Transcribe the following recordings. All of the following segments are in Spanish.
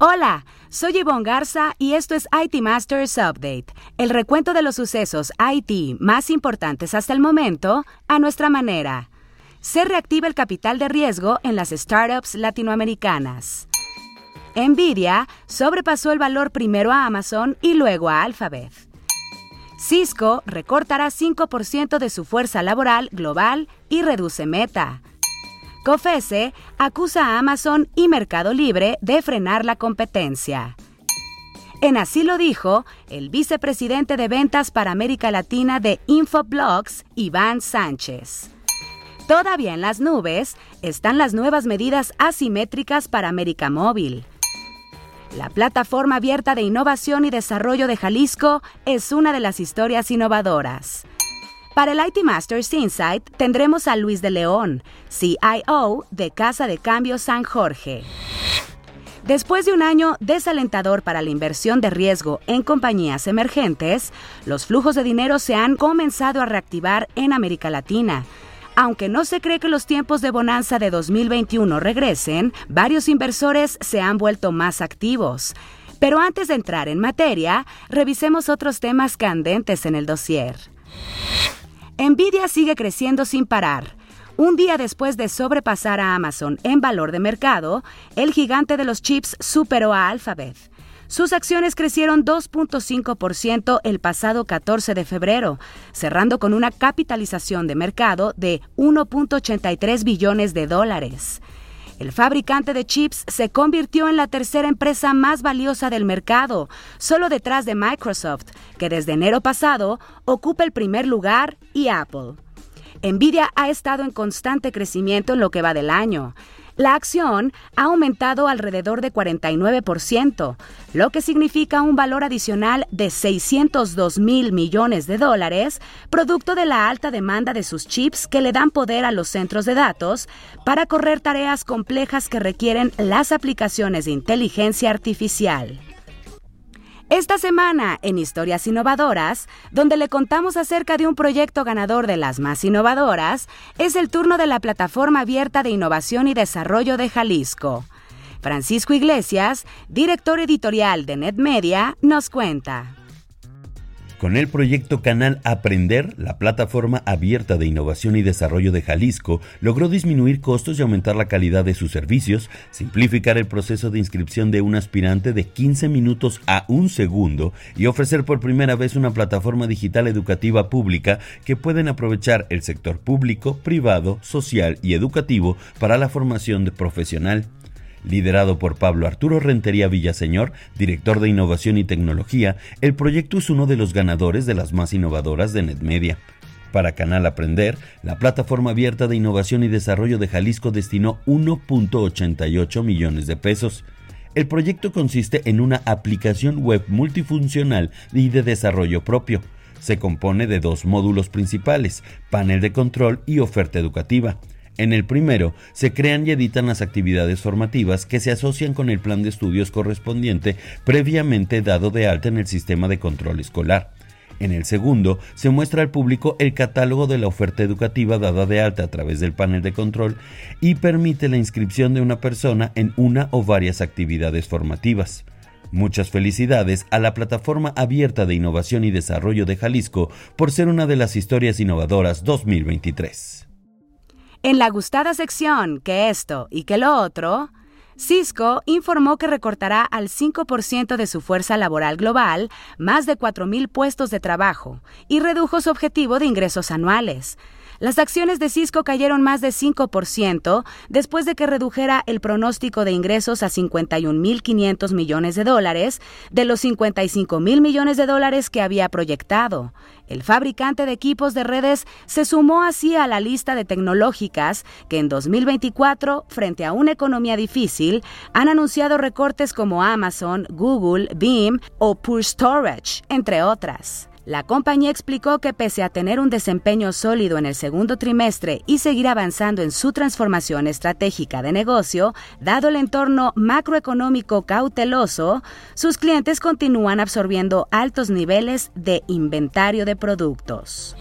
Hola, soy Yvonne Garza y esto es IT Masters Update, el recuento de los sucesos IT más importantes hasta el momento a nuestra manera. Se reactiva el capital de riesgo en las startups latinoamericanas. Nvidia sobrepasó el valor primero a Amazon y luego a Alphabet. Cisco recortará 5% de su fuerza laboral global y reduce Meta. COFESE acusa a Amazon y Mercado Libre de frenar la competencia. En así lo dijo el vicepresidente de ventas para América Latina de Infoblogs, Iván Sánchez. Todavía en las nubes están las nuevas medidas asimétricas para América Móvil. La plataforma abierta de innovación y desarrollo de Jalisco es una de las historias innovadoras. Para el IT Masters Insight tendremos a Luis de León, CIO de Casa de Cambio San Jorge. Después de un año desalentador para la inversión de riesgo en compañías emergentes, los flujos de dinero se han comenzado a reactivar en América Latina. Aunque no se cree que los tiempos de bonanza de 2021 regresen, varios inversores se han vuelto más activos. Pero antes de entrar en materia, revisemos otros temas candentes en el dossier. Nvidia sigue creciendo sin parar. Un día después de sobrepasar a Amazon en valor de mercado, el gigante de los chips superó a Alphabet. Sus acciones crecieron 2.5% el pasado 14 de febrero, cerrando con una capitalización de mercado de 1.83 billones de dólares. El fabricante de chips se convirtió en la tercera empresa más valiosa del mercado, solo detrás de Microsoft, que desde enero pasado ocupa el primer lugar, y Apple. Nvidia ha estado en constante crecimiento en lo que va del año. La acción ha aumentado alrededor de 49%, lo que significa un valor adicional de 602 mil millones de dólares, producto de la alta demanda de sus chips que le dan poder a los centros de datos para correr tareas complejas que requieren las aplicaciones de inteligencia artificial. Esta semana, en Historias Innovadoras, donde le contamos acerca de un proyecto ganador de las más innovadoras, es el turno de la Plataforma Abierta de Innovación y Desarrollo de Jalisco. Francisco Iglesias, director editorial de NetMedia, nos cuenta. Con el proyecto Canal Aprender, la plataforma abierta de innovación y desarrollo de Jalisco logró disminuir costos y aumentar la calidad de sus servicios, simplificar el proceso de inscripción de un aspirante de 15 minutos a un segundo y ofrecer por primera vez una plataforma digital educativa pública que pueden aprovechar el sector público, privado, social y educativo para la formación de profesional Liderado por Pablo Arturo Rentería Villaseñor, director de Innovación y Tecnología, el proyecto es uno de los ganadores de las más innovadoras de NetMedia. Para Canal Aprender, la plataforma abierta de innovación y desarrollo de Jalisco destinó 1.88 millones de pesos. El proyecto consiste en una aplicación web multifuncional y de desarrollo propio. Se compone de dos módulos principales, panel de control y oferta educativa. En el primero, se crean y editan las actividades formativas que se asocian con el plan de estudios correspondiente previamente dado de alta en el sistema de control escolar. En el segundo, se muestra al público el catálogo de la oferta educativa dada de alta a través del panel de control y permite la inscripción de una persona en una o varias actividades formativas. Muchas felicidades a la Plataforma Abierta de Innovación y Desarrollo de Jalisco por ser una de las historias innovadoras 2023. En la gustada sección que esto y que lo otro, Cisco informó que recortará al 5% de su fuerza laboral global más de 4.000 puestos de trabajo y redujo su objetivo de ingresos anuales. Las acciones de Cisco cayeron más de 5% después de que redujera el pronóstico de ingresos a 51.500 millones de dólares de los 55.000 millones de dólares que había proyectado. El fabricante de equipos de redes se sumó así a la lista de tecnológicas que en 2024, frente a una economía difícil, han anunciado recortes como Amazon, Google, Beam o Pure Storage, entre otras. La compañía explicó que pese a tener un desempeño sólido en el segundo trimestre y seguir avanzando en su transformación estratégica de negocio, dado el entorno macroeconómico cauteloso, sus clientes continúan absorbiendo altos niveles de inventario de productos.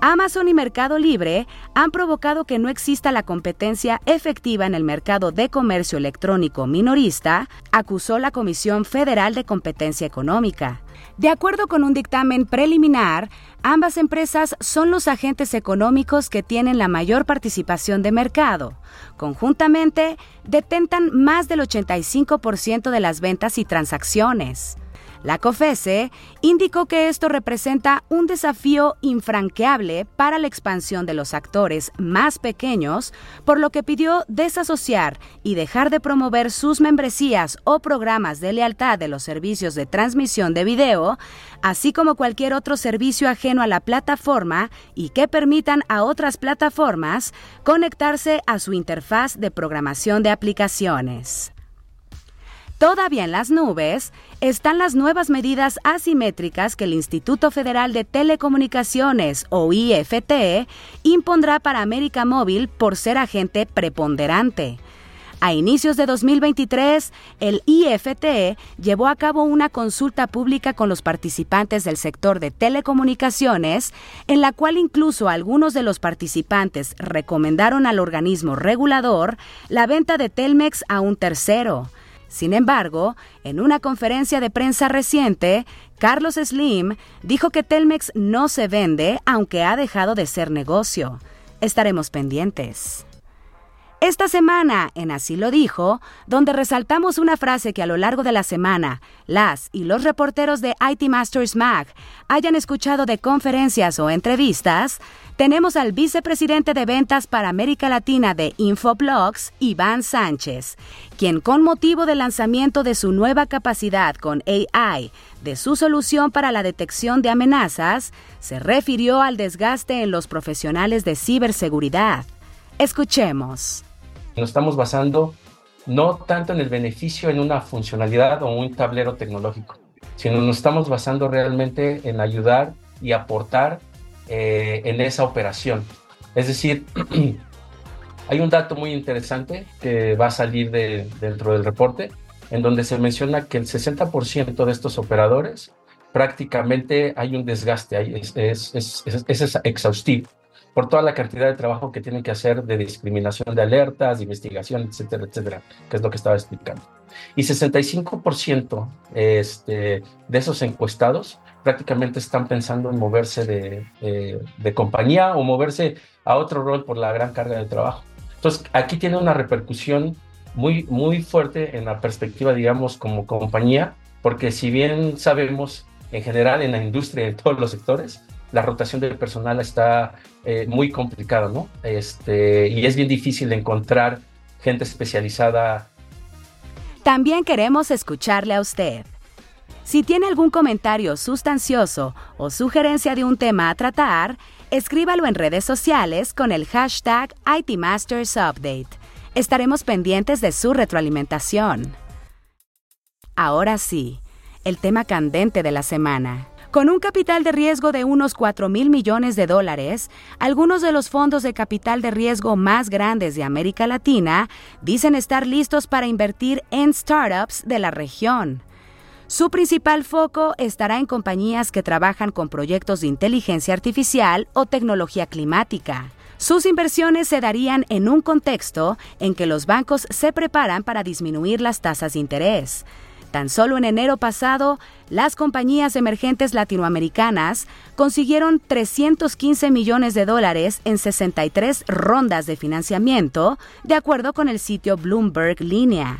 Amazon y Mercado Libre han provocado que no exista la competencia efectiva en el mercado de comercio electrónico minorista, acusó la Comisión Federal de Competencia Económica. De acuerdo con un dictamen preliminar, ambas empresas son los agentes económicos que tienen la mayor participación de mercado. Conjuntamente, detentan más del 85% de las ventas y transacciones. La COFESE indicó que esto representa un desafío infranqueable para la expansión de los actores más pequeños, por lo que pidió desasociar y dejar de promover sus membresías o programas de lealtad de los servicios de transmisión de video, así como cualquier otro servicio ajeno a la plataforma y que permitan a otras plataformas conectarse a su interfaz de programación de aplicaciones. Todavía en las nubes están las nuevas medidas asimétricas que el Instituto Federal de Telecomunicaciones, o IFT, impondrá para América Móvil por ser agente preponderante. A inicios de 2023, el IFT llevó a cabo una consulta pública con los participantes del sector de telecomunicaciones, en la cual incluso algunos de los participantes recomendaron al organismo regulador la venta de Telmex a un tercero. Sin embargo, en una conferencia de prensa reciente, Carlos Slim dijo que Telmex no se vende aunque ha dejado de ser negocio. Estaremos pendientes. Esta semana, en Así lo dijo, donde resaltamos una frase que a lo largo de la semana las y los reporteros de IT Masters Mag hayan escuchado de conferencias o entrevistas, tenemos al vicepresidente de ventas para América Latina de Infoblogs, Iván Sánchez, quien con motivo del lanzamiento de su nueva capacidad con AI, de su solución para la detección de amenazas, se refirió al desgaste en los profesionales de ciberseguridad. Escuchemos. Nos estamos basando no tanto en el beneficio en una funcionalidad o un tablero tecnológico, sino nos estamos basando realmente en ayudar y aportar eh, en esa operación. Es decir, hay un dato muy interesante que va a salir de, dentro del reporte, en donde se menciona que el 60% de estos operadores prácticamente hay un desgaste, es, es, es, es exhaustivo por toda la cantidad de trabajo que tienen que hacer de discriminación de alertas, de investigación, etcétera, etcétera, que es lo que estaba explicando. Y 65% este, de esos encuestados prácticamente están pensando en moverse de, de, compañía o moverse a otro rol por la gran carga de trabajo. Entonces, aquí tiene una repercusión muy, muy fuerte en la perspectiva, digamos, como compañía, porque si bien sabemos en general en la industria, en todos los sectores, la rotación del personal está eh, muy complicada, ¿no? Este, y es bien difícil encontrar gente especializada. También queremos escucharle a usted. Si tiene algún comentario sustancioso o sugerencia de un tema a tratar, escríbalo en redes sociales con el hashtag ITMastersUpdate. Estaremos pendientes de su retroalimentación. Ahora sí, el tema candente de la semana. Con un capital de riesgo de unos 4 mil millones de dólares, algunos de los fondos de capital de riesgo más grandes de América Latina dicen estar listos para invertir en startups de la región. Su principal foco estará en compañías que trabajan con proyectos de inteligencia artificial o tecnología climática. Sus inversiones se darían en un contexto en que los bancos se preparan para disminuir las tasas de interés. Tan solo en enero pasado, las compañías emergentes latinoamericanas consiguieron 315 millones de dólares en 63 rondas de financiamiento, de acuerdo con el sitio Bloomberg Línea.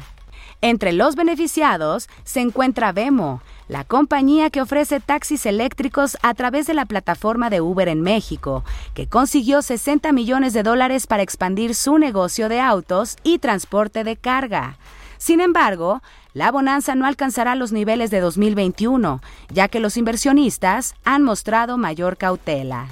Entre los beneficiados se encuentra Vemo, la compañía que ofrece taxis eléctricos a través de la plataforma de Uber en México, que consiguió 60 millones de dólares para expandir su negocio de autos y transporte de carga. Sin embargo, la bonanza no alcanzará los niveles de 2021, ya que los inversionistas han mostrado mayor cautela.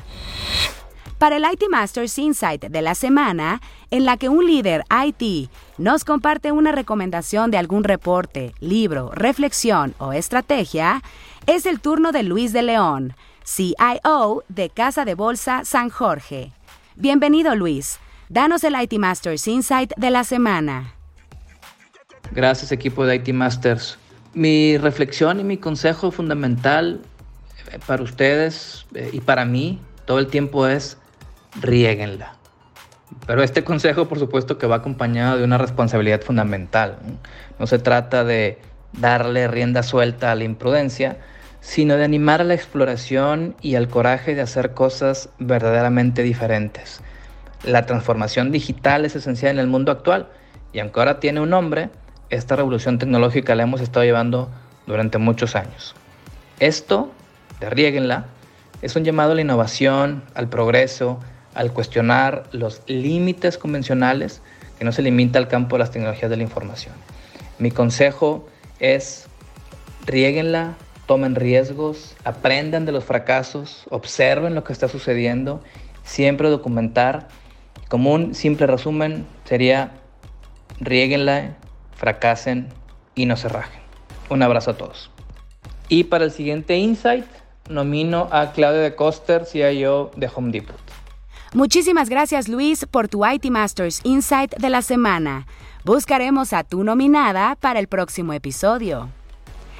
Para el IT Masters Insight de la semana, en la que un líder IT nos comparte una recomendación de algún reporte, libro, reflexión o estrategia, es el turno de Luis de León, CIO de Casa de Bolsa San Jorge. Bienvenido Luis, danos el IT Masters Insight de la semana. Gracias equipo de IT Masters. Mi reflexión y mi consejo fundamental eh, para ustedes eh, y para mí todo el tiempo es riéguenla. Pero este consejo, por supuesto, que va acompañado de una responsabilidad fundamental. No se trata de darle rienda suelta a la imprudencia, sino de animar a la exploración y al coraje de hacer cosas verdaderamente diferentes. La transformación digital es esencial en el mundo actual y aunque ahora tiene un nombre, esta revolución tecnológica la hemos estado llevando durante muchos años. Esto, de es un llamado a la innovación, al progreso, al cuestionar los límites convencionales que no se limita al campo de las tecnologías de la información. Mi consejo es rieguenla, tomen riesgos, aprendan de los fracasos, observen lo que está sucediendo, siempre documentar. Como un simple resumen sería rieguenla, fracasen y no se rajen. Un abrazo a todos. Y para el siguiente insight, nomino a Claudio de Coster, CIO de Home Depot. Muchísimas gracias Luis por tu IT Masters Insight de la semana. Buscaremos a tu nominada para el próximo episodio.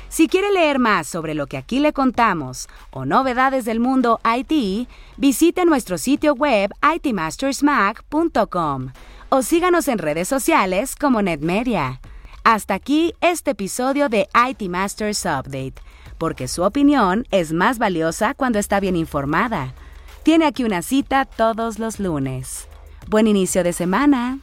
Si quiere leer más sobre lo que aquí le contamos o novedades del mundo IT, visite nuestro sitio web itmastersmac.com o síganos en redes sociales como NetMedia. Hasta aquí este episodio de IT Masters Update, porque su opinión es más valiosa cuando está bien informada. Tiene aquí una cita todos los lunes. Buen inicio de semana.